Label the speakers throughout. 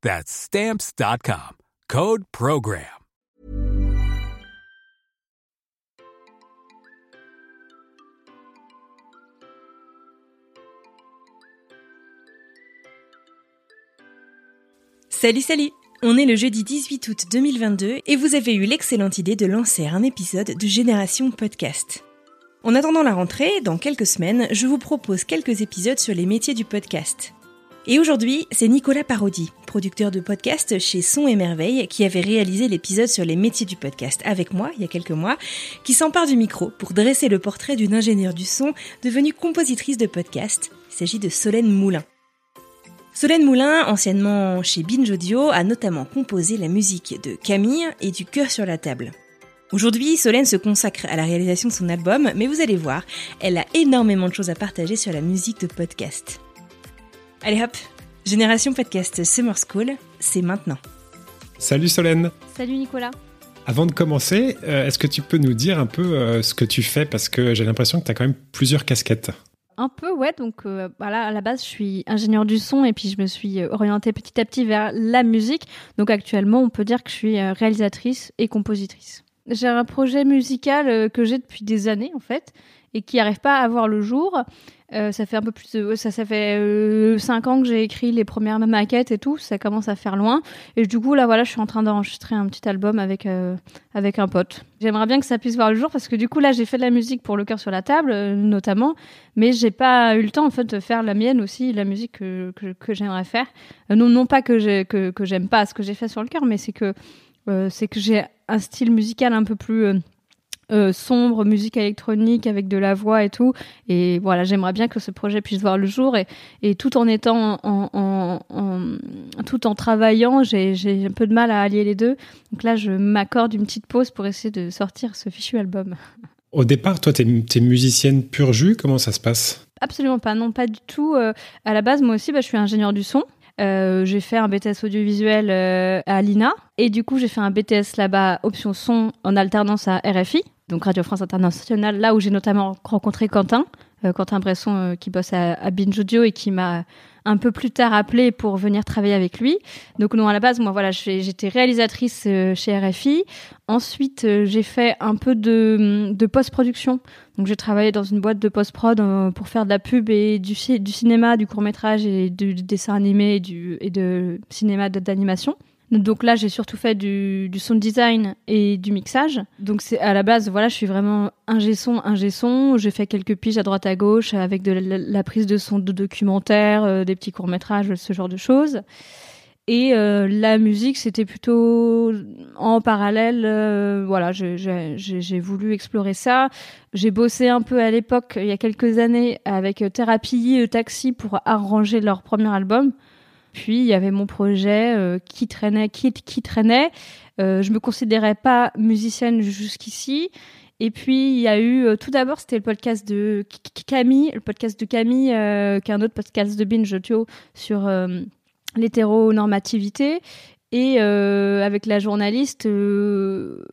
Speaker 1: That's Stamps.com. Code Program.
Speaker 2: Salut, salut On est le jeudi 18 août 2022 et vous avez eu l'excellente idée de lancer un épisode de Génération Podcast. En attendant la rentrée, dans quelques semaines, je vous propose quelques épisodes sur les métiers du podcast. Et aujourd'hui, c'est Nicolas Parodi, producteur de podcast chez Son et Merveille, qui avait réalisé l'épisode sur les métiers du podcast avec moi il y a quelques mois, qui s'empare du micro pour dresser le portrait d'une ingénieure du son devenue compositrice de podcast. Il s'agit de Solène Moulin. Solène Moulin, anciennement chez Binge Audio, a notamment composé la musique de Camille et du Cœur sur la table. Aujourd'hui, Solène se consacre à la réalisation de son album, mais vous allez voir, elle a énormément de choses à partager sur la musique de podcast. Allez hop, Génération Podcast Summer School, c'est maintenant.
Speaker 3: Salut Solène.
Speaker 4: Salut Nicolas.
Speaker 3: Avant de commencer, euh, est-ce que tu peux nous dire un peu euh, ce que tu fais? Parce que j'ai l'impression que tu as quand même plusieurs casquettes.
Speaker 4: Un peu, ouais. Donc, euh, voilà, à la base, je suis ingénieur du son et puis je me suis orientée petit à petit vers la musique. Donc, actuellement, on peut dire que je suis réalisatrice et compositrice. J'ai un projet musical que j'ai depuis des années, en fait, et qui n'arrive pas à voir le jour. Euh, ça fait un peu plus de, ça, ça fait euh, cinq ans que j'ai écrit les premières maquettes et tout. Ça commence à faire loin. Et du coup, là, voilà, je suis en train d'enregistrer un petit album avec, euh, avec un pote. J'aimerais bien que ça puisse voir le jour parce que du coup, là, j'ai fait de la musique pour Le cœur sur la table, notamment. Mais j'ai pas eu le temps, en fait, de faire la mienne aussi, la musique que, que, que j'aimerais faire. non, non pas que, j'ai, que, que j'aime pas ce que j'ai fait sur le cœur, mais c'est que, c'est que j'ai un style musical un peu plus euh, sombre, musique électronique avec de la voix et tout. Et voilà, j'aimerais bien que ce projet puisse voir le jour et, et tout en étant en, en, en tout en travaillant, j'ai un peu de mal à allier les deux. Donc là, je m'accorde une petite pause pour essayer de sortir ce fichu album.
Speaker 3: Au départ, toi, tu es, musicienne pure jus, comment ça se passe?
Speaker 4: Absolument pas, non, pas du tout. Euh, à la base, moi aussi, bah, je suis ingénieur du son. Euh, j'ai fait un BTS audiovisuel à l'INA et du coup j'ai fait un BTS là-bas option son en alternance à RFI donc Radio France Internationale, là où j'ai notamment rencontré Quentin, euh, Quentin Bresson euh, qui bosse à, à Binge Audio et qui m'a un peu plus tard appelé pour venir travailler avec lui. Donc non, à la base, moi voilà, j'étais réalisatrice euh, chez RFI. Ensuite, j'ai fait un peu de, de post-production. Donc j'ai travaillé dans une boîte de post-prod pour faire de la pub et du, du cinéma, du court-métrage et du, du dessin animé et, du, et de cinéma d'animation. Donc là, j'ai surtout fait du, du sound design et du mixage. Donc c'est à la base, voilà, je suis vraiment ingé son, ingé son. J'ai fait quelques piges à droite à gauche avec de la, prise de son de documentaires, euh, des petits courts métrages, ce genre de choses. Et euh, la musique, c'était plutôt en parallèle. Euh, voilà, j'ai voulu explorer ça. J'ai bossé un peu à l'époque, il y a quelques années, avec Thérapie Taxi pour arranger leur premier album. Puis il y avait mon projet euh, qui traînait, qui, qui traînait. Euh, je me considérais pas musicienne jusqu'ici. Et puis il y a eu euh, tout d'abord c'était le podcast de Camille, le podcast de Camille, euh, qui est un autre podcast de Binge Audio sur l'hétéronormativité. Et avec la journaliste,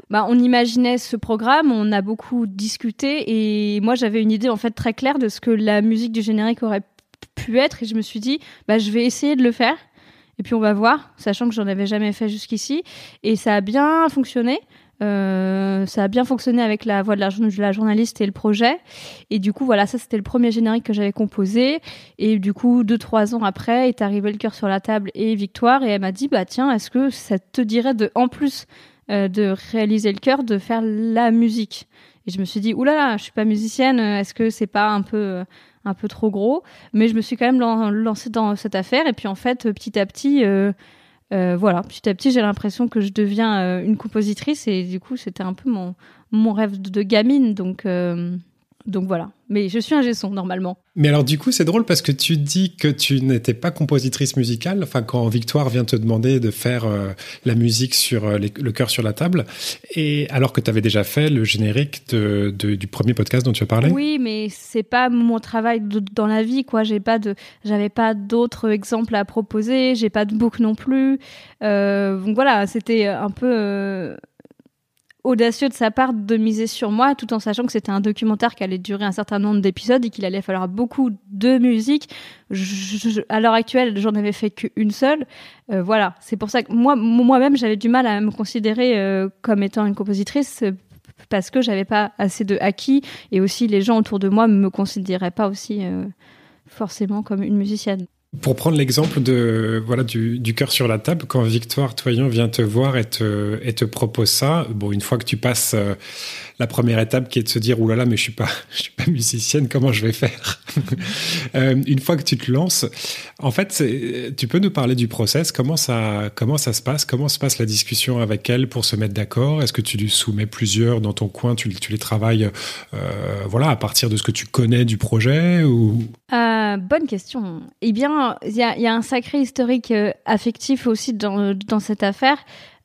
Speaker 4: bah, on imaginait ce programme, on a beaucoup discuté et moi j'avais une idée en fait très claire de ce que la musique du générique aurait pu être et je me suis dit bah je vais essayer de le faire et puis on va voir sachant que j'en avais jamais fait jusqu'ici et ça a bien fonctionné euh, ça a bien fonctionné avec la voix de la, de la, journaliste et le projet. Et du coup, voilà, ça c'était le premier générique que j'avais composé. Et du coup, deux trois ans après, est arrivé le cœur sur la table et Victoire et elle m'a dit bah tiens, est-ce que ça te dirait de en plus de réaliser le cœur, de faire la musique? Et je me suis dit, oulala, je suis pas musicienne, est-ce que c'est pas un peu un peu trop gros Mais je me suis quand même lancée dans cette affaire. Et puis en fait, petit à petit, voilà, petit à petit, j'ai l'impression que je deviens une compositrice. Et du coup, c'était un peu mon, mon rêve de gamine. Donc, donc voilà. Mais je suis un gesson normalement.
Speaker 3: Mais alors du coup, c'est drôle parce que tu dis que tu n'étais pas compositrice musicale. Enfin, quand Victoire vient te demander de faire euh, la musique sur euh, le cœur sur la table, et alors que tu avais déjà fait le générique de, du premier podcast dont tu as parlé.
Speaker 4: Oui, mais c'est pas mon travail dans la vie, quoi. J'ai pas de, j'avais pas d'autres exemples à proposer. J'ai pas de book non plus. Euh, donc voilà, c'était un peu audacieux de sa part de miser sur moi, tout en sachant que c'était un documentaire qui allait durer un certain nombre d'épisodes et qu'il allait falloir beaucoup de musique. à l'heure actuelle, j'en avais fait qu'une seule. Euh, voilà, c'est pour ça que moi, moi-même, j'avais du mal à me considérer euh, comme étant une compositrice euh, parce que j'avais pas assez de acquis et aussi les gens autour de moi me considéraient pas aussi forcément comme une musicienne.
Speaker 3: Pour prendre l'exemple de voilà du, du cœur sur la table, quand Victoire Toyon vient te voir et te, et te propose ça, bon une fois que tu passes euh, la première étape qui est de se dire oulala mais je suis pas je suis pas musicienne comment je vais faire euh, une fois que tu te lances en fait tu peux nous parler du process comment ça comment ça se passe comment se passe la discussion avec elle pour se mettre d'accord? Est-ce que tu lui soumets plusieurs dans ton coin tu, les travailles euh, voilà à partir de ce que tu connais du projet ou?
Speaker 4: Bonne question. Eh bien il y a, un sacré historique euh, affectif aussi dans, dans cette affaire.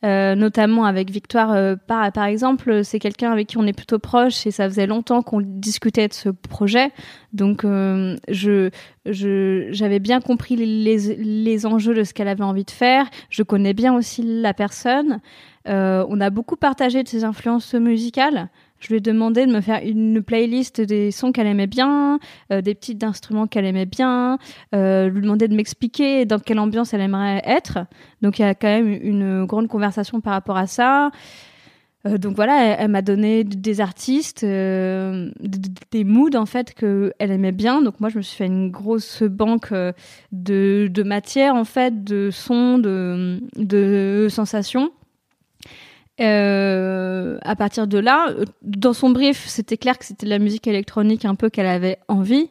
Speaker 4: Euh, notamment avec Victoire, euh, par, par exemple, c'est quelqu'un avec qui on est plutôt proche et ça faisait longtemps qu'on discutait de ce projet. Donc, je, je, j'avais bien compris les, les enjeux de ce qu'elle avait envie de faire. Je connais bien aussi la personne. on a beaucoup partagé de ses influences musicales. Je lui ai demandé de me faire une playlist des sons qu'elle aimait bien, euh, des petits instruments qu'elle aimait bien, euh, lui demander de m'expliquer dans quelle ambiance elle aimerait être. Donc il y a quand même une grande conversation par rapport à ça. Euh, donc voilà, elle, m'a donné des artistes, euh, des moods en fait que elle aimait bien. Donc moi je me suis fait une grosse banque de, de matière en fait, de sons, de, de sensations. Euh, à partir de là, dans son brief, c'était clair que c'était de la musique électronique un peu qu'elle avait envie.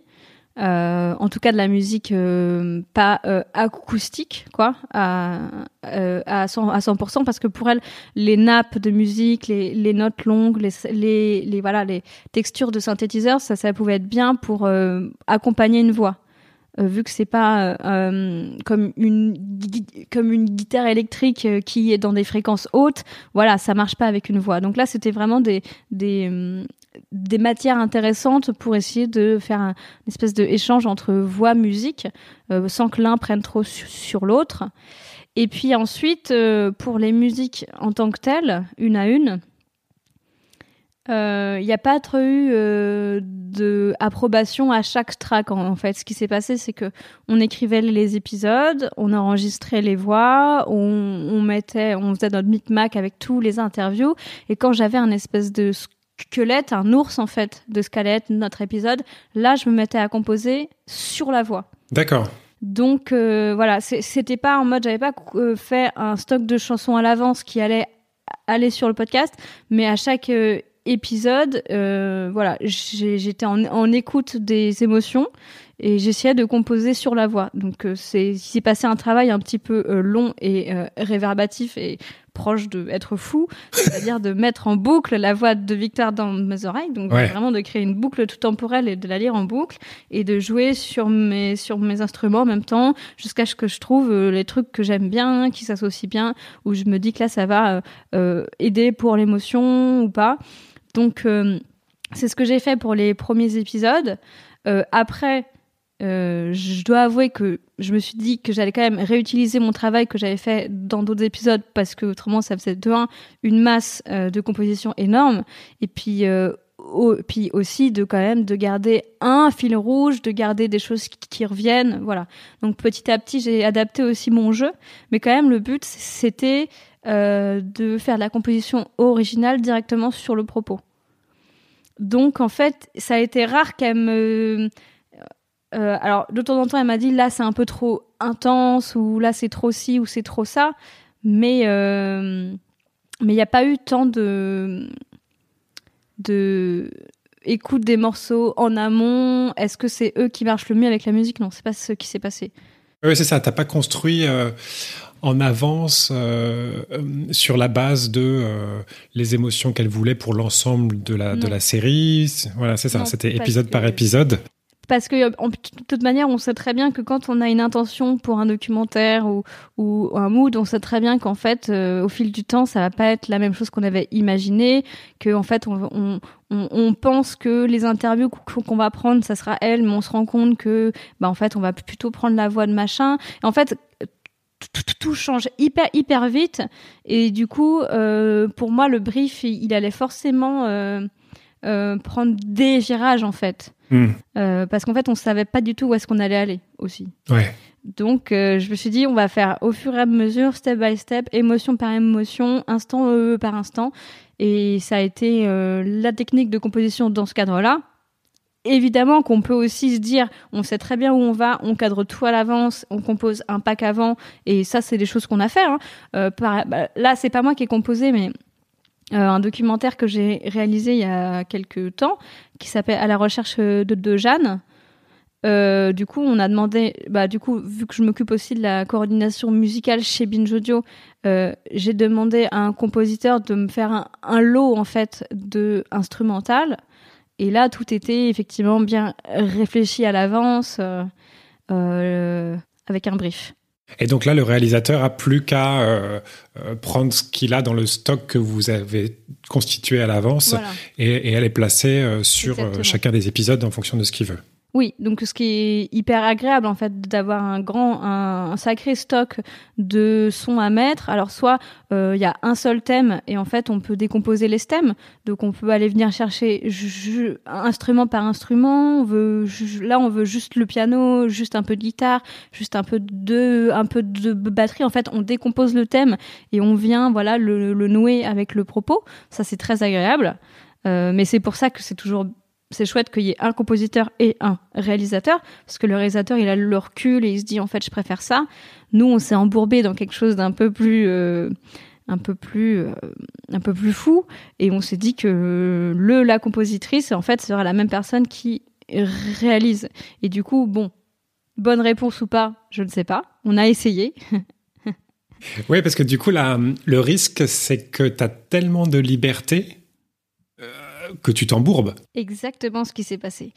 Speaker 4: Euh, en tout cas de la musique euh, pas euh, acoustique quoi à, à 100%, à 100% parce que pour elle les nappes de musique les, les notes longues les, les, les, voilà les textures de synthétiseur ça ça pouvait être bien pour accompagner une voix euh, vu que c'est pas euh, comme une comme une guitare électrique euh, qui est dans des fréquences hautes, voilà, ça marche pas avec une voix. Donc là, c'était vraiment des des des matières intéressantes pour essayer de faire un, une espèce de échange entre voix musique sans que l'un prenne trop sur l'autre. Et puis ensuite, pour les musiques en tant que telles, une à une, il euh, n'y a pas trop eu euh, d'approbation à chaque track en, fait. Ce qui s'est passé, c'est que on écrivait les épisodes, on enregistrait les voix, on, mettait, on faisait notre micmac avec tous les interviews. Et quand j'avais un espèce de squelette, un ours en fait de squelette, notre épisode, là je me mettais à composer sur la voix.
Speaker 3: D'accord.
Speaker 4: Donc euh, voilà, c'était pas en mode, j'avais pas fait un stock de chansons à l'avance qui allait aller sur le podcast, mais à chaque épisode, euh, voilà, j'étais en, écoute des émotions et j'essayais de composer sur la voix. Donc euh, c'est s'est passé un travail un petit peu euh, long et réverbatif et proche de être fou, c'est-à-dire de mettre en boucle la voix de Victor dans mes oreilles, donc vraiment de créer une boucle tout temporelle et de la lire en boucle et de jouer sur mes sur mes instruments en même temps jusqu'à ce que je trouve les trucs que j'aime bien, qui s'associent bien, où je me dis que là ça va aider pour l'émotion ou pas. Donc, euh, c'est ce que j'ai fait pour les premiers épisodes. Euh, après, euh, je dois avouer que je me suis dit que j'allais quand même réutiliser mon travail que j'avais fait dans d'autres épisodes parce que autrement ça faisait de un une masse de composition énorme et puis puis aussi de quand même de garder un fil rouge, de garder des choses qui, reviennent, voilà. Donc petit à petit j'ai adapté aussi mon jeu, mais quand même le but c'était euh, de faire de la composition originale directement sur le propos. Donc en fait, ça a été rare qu'elle me... Euh, alors de temps en temps, elle m'a dit là c'est un peu trop intense ou là c'est trop ci ou c'est trop ça, mais euh, mais il n'y a pas eu tant de de écoute des morceaux en amont. Est-ce que c'est eux qui marchent le mieux avec la musique? Non, c'est pas ce qui s'est passé.
Speaker 3: Oui, c'est ça. T'as pas construit euh, en avance euh, sur la base de les émotions qu'elle voulait pour l'ensemble de la, de la série. Voilà, c'est ça. C'était épisode par épisode
Speaker 4: parce que de toute manière, on sait très bien que quand on a une intention pour un documentaire ou, un mood, on sait très bien qu'en fait, euh, au fil du temps, ça va pas être la même chose qu'on avait imaginé, que en fait, on, pense que les interviews qu'on va prendre, ça sera elle, mais on se rend compte que, bah, en fait, on va plutôt prendre la voix de machin. En fait, tout, change hyper hyper vite et du coup euh, pour moi le brief il, allait forcément euh, euh, prendre des virages en fait. Hmm. Euh, parce qu'en fait, on savait pas du tout où est-ce qu'on allait aller aussi.
Speaker 3: Ouais.
Speaker 4: Donc, euh, je me suis dit, on va faire au fur et à mesure, step by step, émotion par émotion, instant par instant. Et ça a été la technique de composition dans ce cadre-là. Évidemment qu'on peut aussi se dire, on sait très bien où on va, on cadre tout à l'avance, on compose un pack avant, et ça, c'est des choses qu'on a fait. Hein. Par, bah, là, c'est pas moi qui ai composé, mais un documentaire que j'ai réalisé il y a quelques temps qui s'appelle À la recherche de, Jeanne. Euh, du coup, on a demandé, bah, du coup, vu que je m'occupe aussi de la coordination musicale chez Binge Audio, euh, j'ai demandé à un compositeur de me faire un, lot en fait de instrumental. Et là, tout était effectivement bien réfléchi à l'avance avec un brief.
Speaker 3: Et donc là, le réalisateur a plus qu'à euh, euh, prendre ce qu'il a dans le stock que vous avez constitué à l'avance et, et, aller placer euh, sur chacun des épisodes en fonction de ce qu'il veut.
Speaker 4: Oui, donc ce qui est hyper agréable en fait d'avoir un grand, un, sacré stock de sons à mettre. Alors soit euh, il y a un seul thème et en fait on peut décomposer les thèmes, donc on peut aller venir chercher instrument par instrument. On veut là on veut juste le piano, juste un peu de guitare, juste un peu de un peu de batterie. En fait on décompose le thème et on vient voilà le, nouer avec le propos. Ça c'est très agréable. Euh, mais c'est pour ça que c'est toujours c'est chouette qu'il y ait un compositeur et un réalisateur, parce que le réalisateur, il a le recul et il se dit, en fait, je préfère ça. Nous, on s'est embourbé dans quelque chose d'un peu plus, euh, un peu plus, euh, un peu plus fou, et on s'est dit que le, la compositrice, en fait, sera la même personne qui réalise. Et du coup, bon, bonne réponse ou pas, je ne sais pas. On a essayé.
Speaker 3: oui, parce que du coup, le risque, c'est que tu as tellement de liberté que tu t'embourbes.
Speaker 4: Exactement ce qui s'est passé.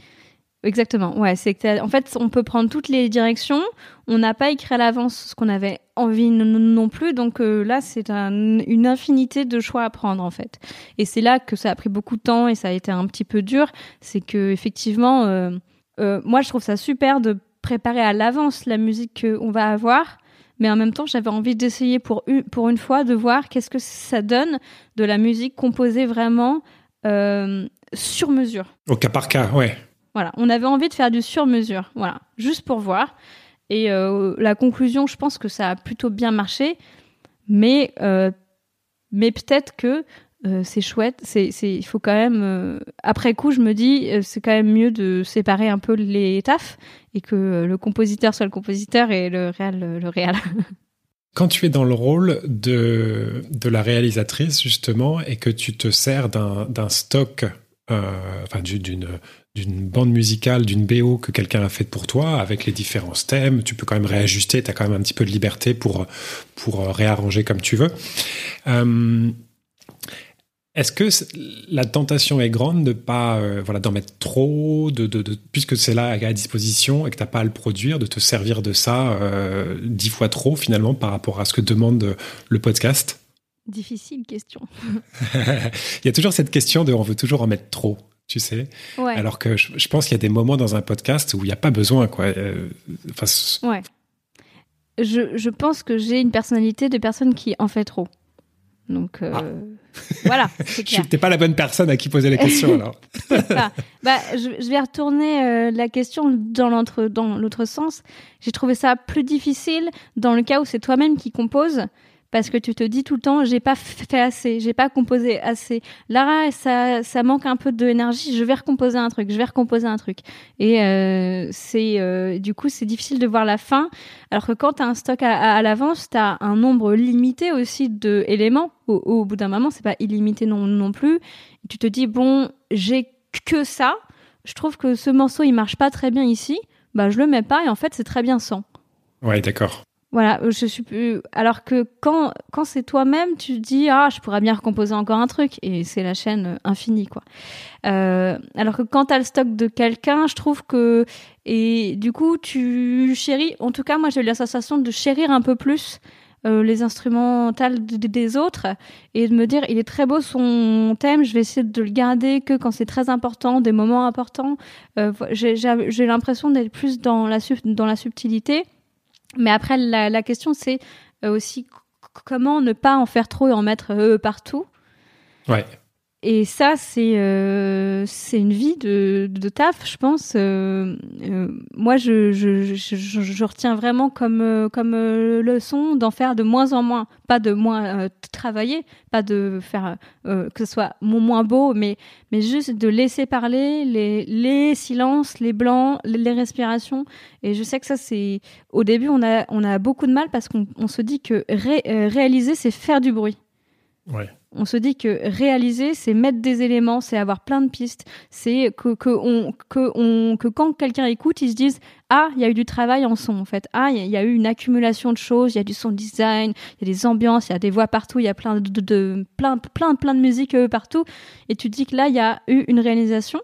Speaker 4: Exactement, ouais. C'est en fait, on peut prendre toutes les directions. On n'a pas écrit à l'avance ce qu'on avait envie non plus. Donc euh, là, c'est une infinité de choix à prendre en fait. Et c'est là que ça a pris beaucoup de temps et ça a été un petit peu dur. C'est que effectivement, euh, euh, moi, je trouve ça super de préparer à l'avance la musique qu'on va avoir. Mais en même temps, j'avais envie d'essayer pour une, pour une fois de voir qu'est-ce que ça donne de la musique composée vraiment sur mesure.
Speaker 3: Au cas par cas, ouais.
Speaker 4: Voilà, on avait envie de faire du sur mesure, voilà, juste pour voir. Et euh, la conclusion, je pense que ça a plutôt bien marché, mais euh, mais peut-être que c'est chouette. C'est, il faut quand même. après coup, je me dis, c'est quand même mieux de séparer un peu les tafs et que le compositeur soit le compositeur et le réel le réel.
Speaker 3: Quand tu es dans le rôle de, de la réalisatrice, justement, et que tu te sers d'un stock, euh, d'une d'une bande musicale, d'une BO que quelqu'un a faite pour toi, avec les différents thèmes, tu peux quand même réajuster, tu as quand même un petit peu de liberté pour, pour réarranger comme tu veux. Euh, est-ce que la tentation est grande de pas euh, voilà d'en mettre trop, de, de, puisque c'est là à disposition et que t'as pas à le produire, de te servir de ça euh, dix fois trop finalement par rapport à ce que demande le podcast?
Speaker 4: Difficile question.
Speaker 3: il y a toujours cette question de on veut toujours en mettre trop, tu sais? Alors que je, pense qu'il y a des moments dans un podcast où il n'y a pas besoin quoi. Euh,
Speaker 4: ouais. Je, je pense que j'ai une personnalité de personne qui en fait trop. Donc euh, ah. voilà.
Speaker 3: Tu n'es pas la bonne personne à qui poser la question alors.
Speaker 4: bah, je, vais retourner euh, la question dans l'autre dans l'autre sens. J'ai trouvé ça plus difficile dans le cas où c'est toi-même qui compose parce que tu te dis tout le temps j'ai pas fait assez, j'ai pas composé assez. Lara, ça, ça manque un peu d'énergie, je vais recomposer un truc, je vais recomposer un truc. Et euh, c'est euh, du coup c'est difficile de voir la fin, alors que quand tu as un stock à, l'avance, tu as un nombre limité aussi d'éléments. Au, au, bout d'un moment, c'est pas illimité non, non plus. tu te dis bon, j'ai que ça. Je trouve que ce morceau il marche pas très bien ici. Bah je le mets pas et en fait c'est très bien sans.
Speaker 3: Ouais, d'accord.
Speaker 4: Voilà, je suis plus. Alors que quand quand c'est toi-même, tu dis ah je pourrais bien recomposer encore un truc et c'est la chaîne infinie quoi. Euh, alors que quand t'as le stock de quelqu'un, je trouve que et du coup tu chéris. En tout cas moi j'ai eu la sensation de chérir un peu plus euh, les instrumentales des autres et de me dire il est très beau son thème, je vais essayer de le garder que quand c'est très important, des moments importants. Euh, j'ai l'impression d'être plus dans la dans la subtilité mais après, la, question, c'est euh, aussi comment ne pas en faire trop et en mettre euh, partout? Et ça, c'est euh, c'est une vie de, de taf, je pense. Euh, euh, moi, je, je, je, je, retiens vraiment comme, euh, comme euh, leçon d'en faire de moins en moins. Pas de moins travailler, pas de faire que ce soit moins beau, mais, mais juste de laisser parler les, les silences, les blancs, les, respirations. Et je sais que ça, c'est. Au début, on a, on a beaucoup de mal parce qu'on on se dit que ré, réaliser, c'est faire du bruit.
Speaker 3: Ouais
Speaker 4: on se dit que réaliser, c'est mettre des éléments, c'est avoir plein de pistes, c'est que, que, on, que, on, que quand quelqu'un écoute, ils se disent ah, il y a eu du travail en son en fait, ah, il y, a eu une accumulation de choses, il y a du son design, il y a des ambiances, il y a des voix partout, il y a plein de, de, plein, plein, de musique euh, partout, et tu te dis que là, il y a eu une réalisation,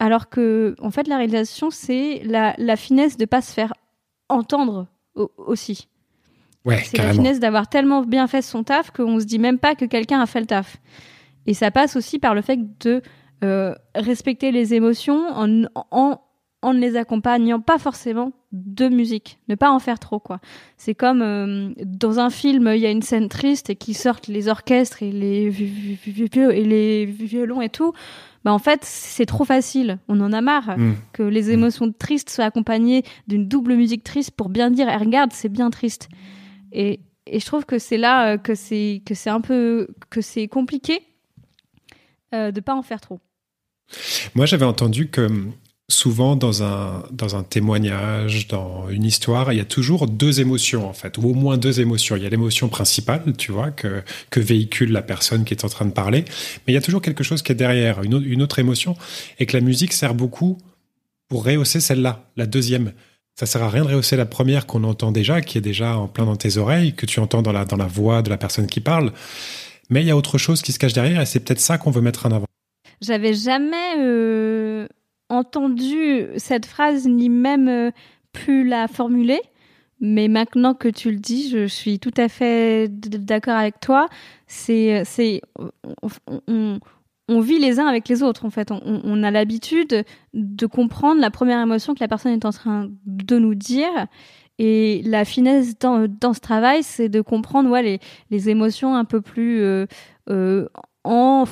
Speaker 4: alors que en fait, la réalisation, c'est la, la finesse de pas se faire entendre aussi c'est la finesse d'avoir tellement bien fait son taf qu'on se dit même pas que quelqu'un a fait le taf. Et ça passe aussi par le fait de euh, respecter les émotions en, en, en ne les accompagnant pas forcément de musique, ne pas en faire trop quoi. C'est comme euh, dans un film, il y a une scène triste et qui sortent les orchestres et les et les violons et tout. Bah en fait, c'est trop facile. On en a marre mm. que les mm. émotions tristes soient accompagnées d'une double musique triste pour bien dire, eh, regarde, c'est bien triste. Et, je trouve que c'est là euh, que c'est que c'est un peu que c'est compliqué euh, de pas en faire trop.
Speaker 3: Moi, j'avais entendu que souvent dans un, dans un témoignage, dans une histoire, il y a toujours deux émotions en fait, ou au moins deux émotions. Il y a l'émotion principale, tu vois, que, véhicule la personne qui est en train de parler, mais il y a toujours quelque chose qui est derrière, une autre émotion, et que la musique sert beaucoup pour rehausser celle-là, la deuxième ça sert à rien de rehausser la première qu'on entend déjà, qui est déjà en plein dans tes oreilles, que tu entends dans la, dans la voix de la personne qui parle. Mais il y a autre chose qui se cache derrière et c'est peut-être ça qu'on veut mettre en avant.
Speaker 4: J'avais jamais euh, entendu cette phrase ni même euh, pu la formuler. Mais maintenant que tu le dis, je suis tout à fait d'accord avec toi. C'est, c'est, on, on vit les uns avec les autres en fait. On, a l'habitude de comprendre la première émotion que la personne est en train de nous dire. Et la finesse dans, ce travail, c'est de comprendre les, les émotions un peu plus euh, euh, en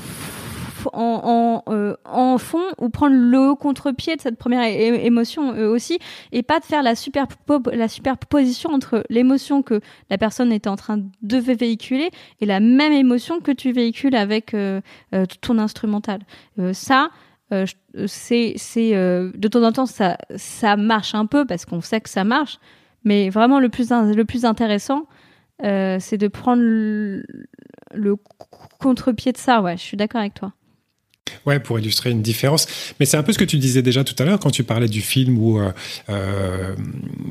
Speaker 4: euh, en, fond ou prendre le contre-pied de cette première émotion euh, aussi et pas de faire la, la superposition entre l'émotion que la personne est en train de véhiculer et la même émotion que tu véhicules avec euh, ton instrumental. ça, c'est c'est de temps en temps ça ça marche un peu parce qu'on sait que ça marche mais vraiment le plus le plus intéressant c'est de prendre le, le contre-pied de ça ouais je suis d'accord avec toi
Speaker 3: Ouais, pour illustrer une différence. Mais c'est un peu ce que tu disais déjà tout à l'heure quand tu parlais du film où euh, euh,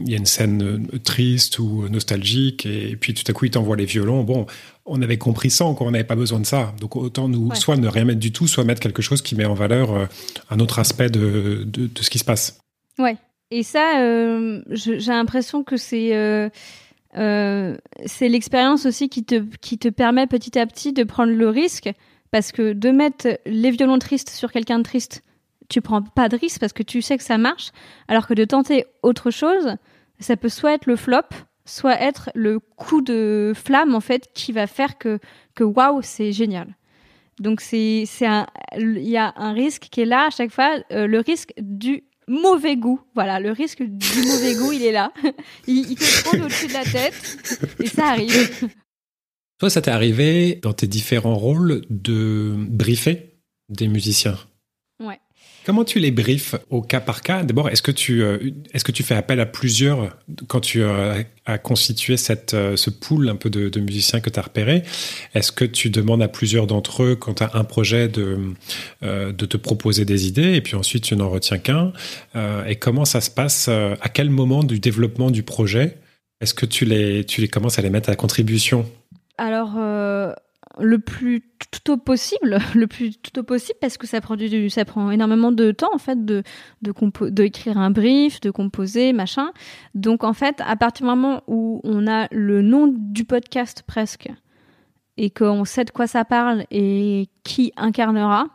Speaker 3: il y a une scène euh, triste ou nostalgique et, puis tout à coup il t'envoie les violons. Bon, on avait compris ça, on n'avait pas besoin de ça. Donc autant nous soit ne rien mettre du tout, soit mettre quelque chose qui met en valeur un autre aspect de, de, de, ce qui se passe.
Speaker 4: Ouais. Et ça, j'ai l'impression que c'est c'est l'expérience aussi qui te qui te permet petit à petit de prendre le risque parce que de mettre les violons tristes sur quelqu'un de triste, tu prends pas de risque parce que tu sais que ça marche. Alors que de tenter autre chose, ça peut soit être le flop, soit être le coup de flamme en fait qui va faire que que waouh c'est génial. Donc c'est c'est un il y a un risque qui est là à chaque fois euh, le risque du mauvais goût. Voilà, le risque du mauvais goût, il est là. il, il te prend au-dessus de la tête et ça arrive.
Speaker 3: Toi, ça t'est arrivé dans tes différents rôles de briefer des musiciens?
Speaker 4: Ouais.
Speaker 3: Comment tu les briefes au cas par cas? D'abord, est-ce que tu euh, est-ce que tu fais appel à plusieurs quand tu euh, as constitué cette euh, ce pool un peu de, musiciens que tu as repéré Est-ce que tu demandes à plusieurs d'entre eux quand tu as un projet de de te proposer des idées et puis ensuite tu n'en retiens qu'un? Et comment ça se passe À quel moment du développement du projet? Est-ce que tu les tu les commences à les mettre à contribution?
Speaker 4: Alors le plus tôt possible, le plus tôt possible parce que ça prend du, énormément de temps en fait de de un brief, de composer, machin. Donc en fait, à partir du moment où on a le nom du podcast presque et qu'on sait de quoi ça parle et qui incarnera,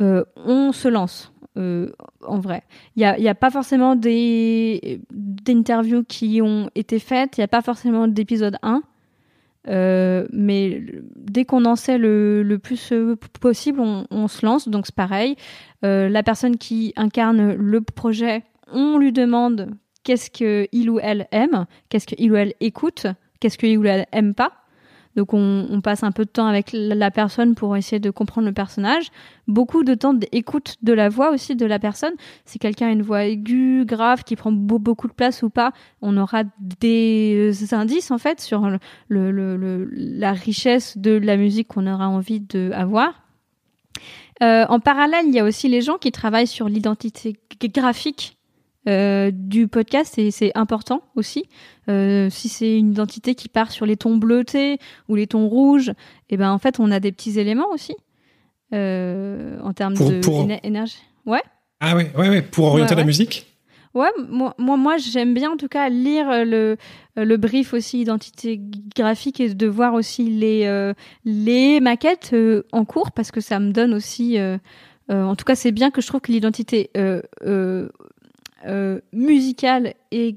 Speaker 4: euh, on se lance. Euh, en vrai, il n'y a, y a, pas forcément des d'interviews qui ont été faites, il n'y a pas forcément d'épisode 1 euh, mais dès qu'on en sait le, plus euh, possible, on, se lance. Donc c'est pareil. Euh, la personne qui incarne le projet, on lui demande qu'est-ce qu'il ou elle aime, qu'est-ce qu'il ou elle écoute, qu'est-ce qu'il ou elle aime pas. Donc on, passe un peu de temps avec la personne pour essayer de comprendre le personnage. Beaucoup de temps d'écoute de la voix aussi de la personne. Si quelqu'un a une voix aiguë, grave, qui prend beaucoup de place ou pas, on aura des indices en fait sur le, la richesse de la musique qu'on aura envie d'avoir. Euh, en parallèle, il y a aussi les gens qui travaillent sur l'identité graphique euh, du podcast et c'est important aussi. Euh, si c'est une identité qui part sur les tons bleutés ou les tons rouges, et eh ben en fait on a des petits éléments aussi euh, en termes de énergie. Ouais.
Speaker 3: Ah ouais, ouais, ouais. Pour orienter la musique?
Speaker 4: Ouais, moi, moi, moi j'aime bien en tout cas lire le, le brief aussi identité graphique et de voir aussi les, les maquettes en cours parce que ça me donne aussi. en tout cas, c'est bien que je trouve que l'identité euh, musical et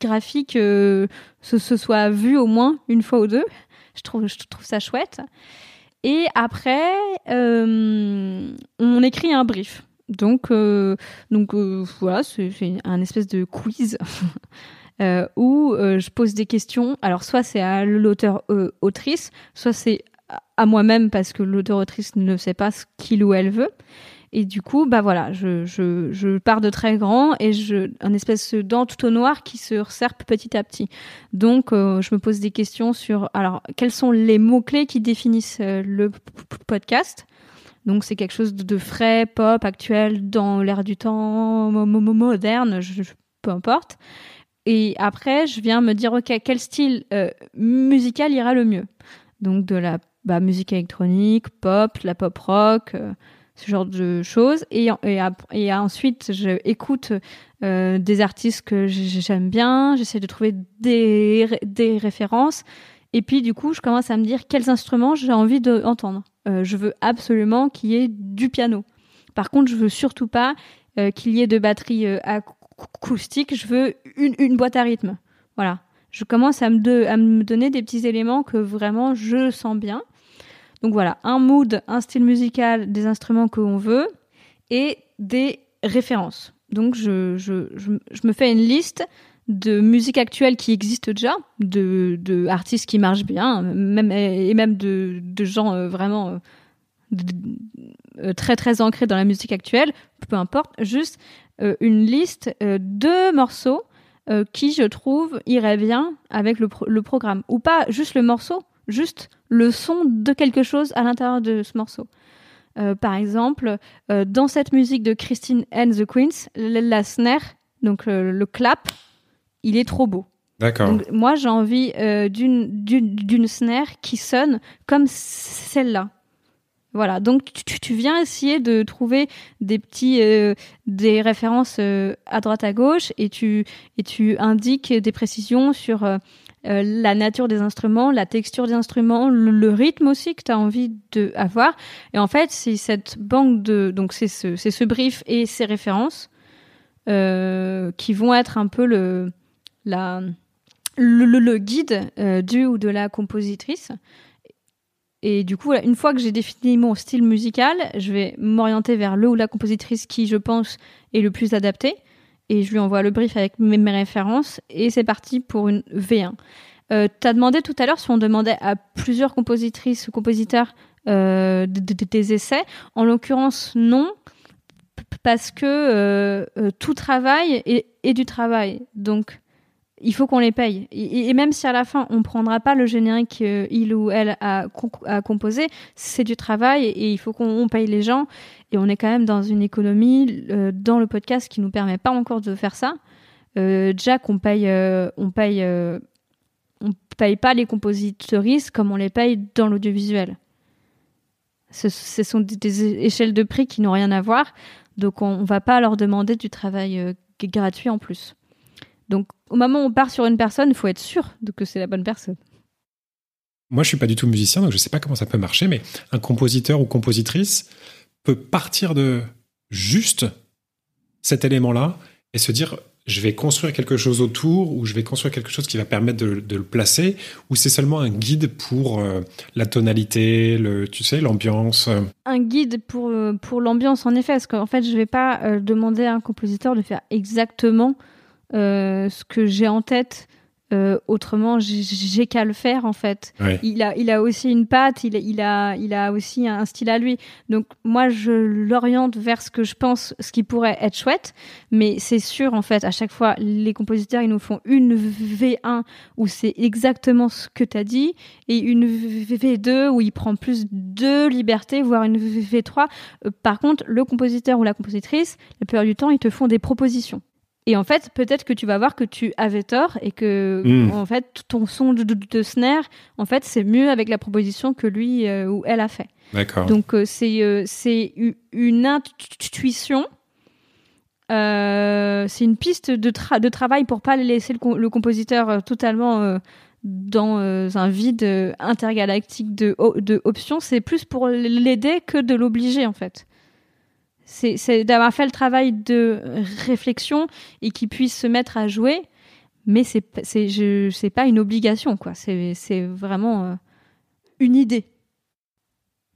Speaker 4: graphique euh, se, soit vu au moins une fois ou deux. Je trouve, je trouve ça chouette. Et après, euh, on écrit un brief. Donc, donc voilà, c'est un espèce de quiz où je pose des questions. Alors, soit c'est à l'auteur-autrice, soit c'est à moi-même parce que l'auteur-autrice ne sait pas ce qu'il ou elle veut. Et du coup, bah voilà, je, je, pars de très grand et je, un espèce d'entonnoir qui se resserpe petit à petit. Donc, euh, je me pose des questions sur, alors, quels sont les mots-clés qui définissent euh, le podcast? Donc c'est quelque chose de frais, pop, actuel, dans l'air du temps, moderne, peu importe. Et après, je viens me dire, ok, quel style euh, musical ira le mieux? Donc de la bah, musique électronique, pop, la pop rock, ce genre de choses. Et, et, et ensuite, j'écoute euh, des artistes que j'aime bien, j'essaie de trouver des, des références. Et puis, du coup, je commence à me dire quels instruments j'ai envie d'entendre. Euh, je veux absolument qu'il y ait du piano. Par contre, je veux surtout pas euh, qu'il y ait de batterie euh, acoustique. Je veux une, une, boîte à rythme. Voilà. Je commence à me, de, à me donner des petits éléments que vraiment je sens bien. Donc voilà, un mood, un style musical, des instruments que l'on veut et des références. Donc je, je, je, me fais une liste de musique actuelle qui existe déjà, de, de artistes qui marchent bien, même, et même de, de gens euh, vraiment euh, euh, très très ancrés dans la musique actuelle, peu importe, juste une liste de morceaux qui, je trouve, iraient bien avec le, le programme. Ou pas juste le morceau, juste le son de quelque chose à l'intérieur de ce morceau. Euh, par exemple, euh, dans cette musique de Christine and the Queens, la, snare, donc le, clap, il est trop beau.
Speaker 3: D'accord.
Speaker 4: Moi, j'ai envie euh, d'une snare qui sonne comme celle-là. Voilà, donc tu, viens essayer de trouver des petits des références à droite à gauche et tu et tu indiques des précisions sur euh, la nature des instruments, la texture des instruments, le, rythme aussi que tu as envie d'avoir. Et en fait, c'est cette banque de... Donc c'est ce, ce, brief et ces références euh, qui vont être un peu le, la, le, guide euh, du ou de la compositrice. Et du coup, une fois que j'ai défini mon style musical, je vais m'orienter vers le ou la compositrice qui, je pense, est le plus adapté et je lui envoie le brief avec mes, références et c'est parti pour une V1. Euh, tu as demandé tout à l'heure si on demandait à plusieurs compositrices ou compositeurs euh, des essais. En l'occurrence, non, parce que euh, tout travail est, du travail. Donc, il faut qu'on les paye. Et, même si à la fin, on ne prendra pas le générique qu'il ou elle a, composé, c'est du travail et, il faut qu'on paye les gens. Et on est quand même dans une économie, dans le podcast, qui nous permet pas encore de faire ça. Jack, on paye, on paye on paye pas les compositeuristes comme on les paye dans l'audiovisuel. Ce, sont des, échelles de prix qui n'ont rien à voir, donc on, ne va pas leur demander du travail euh, gratuit en plus. Donc au moment où on part sur une personne, il faut être sûr que c'est la bonne personne.
Speaker 3: Moi, je suis pas du tout musicien, donc je sais pas comment ça peut marcher, mais un compositeur ou compositrice peut partir de juste cet élément-là et se dire je vais construire quelque chose autour ou je vais construire quelque chose qui va permettre de, le placer ou c'est seulement un guide pour euh, la tonalité, le, tu sais, l'ambiance euh
Speaker 4: Un guide pour, euh, pour l'ambiance, en effet, parce qu'en fait, je ne vais pas demander à un compositeur de faire exactement ce que j'ai en tête euh, autrement, j'ai qu'à le faire en fait. Il a, il a aussi une patte, il, il, a, il a aussi un style à lui. Donc moi, je l'oriente vers ce que je pense, ce qui pourrait être chouette. Mais c'est sûr en fait, à chaque fois, les compositeurs ils nous font une V1 où c'est exactement ce que tu as dit et une V2 où il prend plus de liberté, voire une V3. Euh, par contre, le compositeur ou la compositrice, la plupart du temps, ils te font des propositions. Et en fait, peut-être que tu vas voir que tu avais tort et que hmm. en fait ton son de, snare, en fait, c'est mieux avec la proposition que lui euh, ou elle a fait.
Speaker 3: D'accord.
Speaker 4: Donc euh, c'est euh, c'est une intuition. c'est une piste de, de travail pour pas laisser le, compositeur totalement dans un vide intergalactique de, de options. C'est plus pour l'aider que de l'obliger en fait c'est d'avoir fait le travail de réflexion et qu'il puisse se mettre à jouer, mais c'est c'est pas une obligation quoi. C'est vraiment euh, une idée.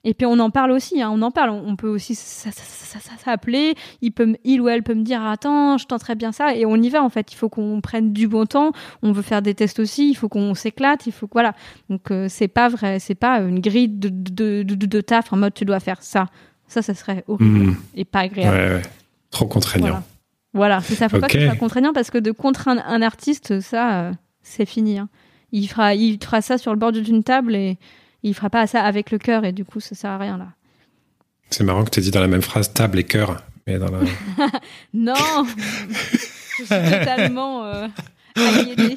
Speaker 4: Et puis on en parle aussi, hein, on en parle. On peut aussi s'appeler. Il peut, il ou elle peut me dire attends, je tenterais bien ça, et on y va en fait. Il faut qu'on prenne du bon temps. On veut faire des tests aussi. Il faut qu'on s'éclate. Il faut voilà. Donc euh, c'est pas vrai, c'est pas une grille de, de, de, taf en mode tu dois faire ça. Ça, ça serait horrible hmm. et pas agréable.
Speaker 3: Ouais, ouais. Trop contraignant.
Speaker 4: Voilà, c'est ça. Faut pas que ce soit contraignant parce que de contraindre un artiste, ça, euh, c'est fini. Hein. Il fera, il fera ça sur le bord d'une table et il fera pas ça avec le cœur et du coup, ça sert à rien là.
Speaker 3: C'est marrant que tu aies dit dans la même phrase table et cœur, mais dans la.
Speaker 4: non, je suis totalement. Euh, aliéné.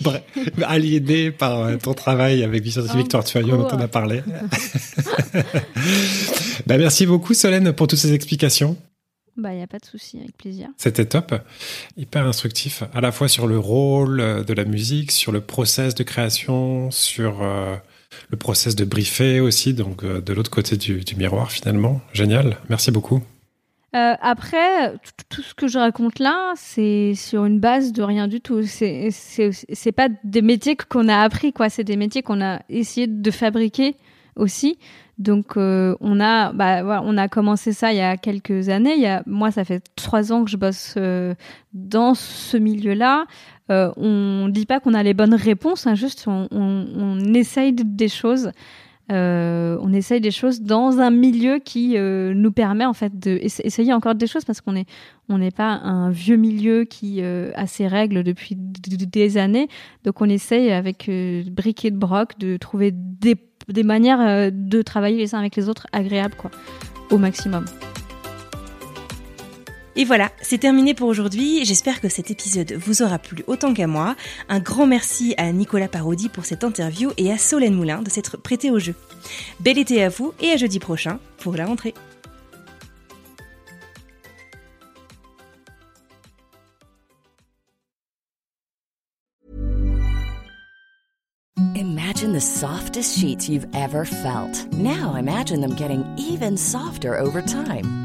Speaker 3: aliéné par euh, ton travail avec Victoire Tuaillon dont on a parlé. bah, merci beaucoup Solène pour toutes ces explications.
Speaker 4: Bah, il n'y a pas de souci, avec plaisir.
Speaker 3: C'était top, hyper instructif, à la fois sur le rôle de la musique, sur le process de création, sur euh, le process de briefer aussi, donc euh, de l'autre côté du, du miroir finalement. Génial, merci beaucoup.
Speaker 4: Euh, après, tout ce que je raconte là, c'est sur une base de rien du tout. C'est c'est pas des métiers qu'on a appris, quoi. C'est des métiers qu'on a essayé de fabriquer aussi. Donc euh, on a bah, voilà, on a commencé ça il y a quelques années. Il y a, moi, ça fait trois ans que je bosse euh, dans ce milieu-là. Euh, on dit pas qu'on a les bonnes réponses, hein, juste on, on, on essaye des choses. Euh, on essaye des choses dans un milieu qui euh, nous permet en fait d'essayer encore des choses parce qu'on on n'est pas un vieux milieu qui euh, a ses règles depuis des années donc on essaye avec briquet de broc de trouver des, des manières de travailler les uns avec les autres agréables quoi au maximum.
Speaker 2: Et voilà, c'est terminé pour aujourd'hui. J'espère que cet épisode vous aura plu autant qu'à moi. Un grand merci à Nicolas Parodi pour cette interview et à Solène Moulin de s'être prêté au jeu. Bel été à vous et à jeudi prochain pour la rentrée.
Speaker 5: Imagine the softest sheets you've ever felt. Now imagine them getting even softer over time.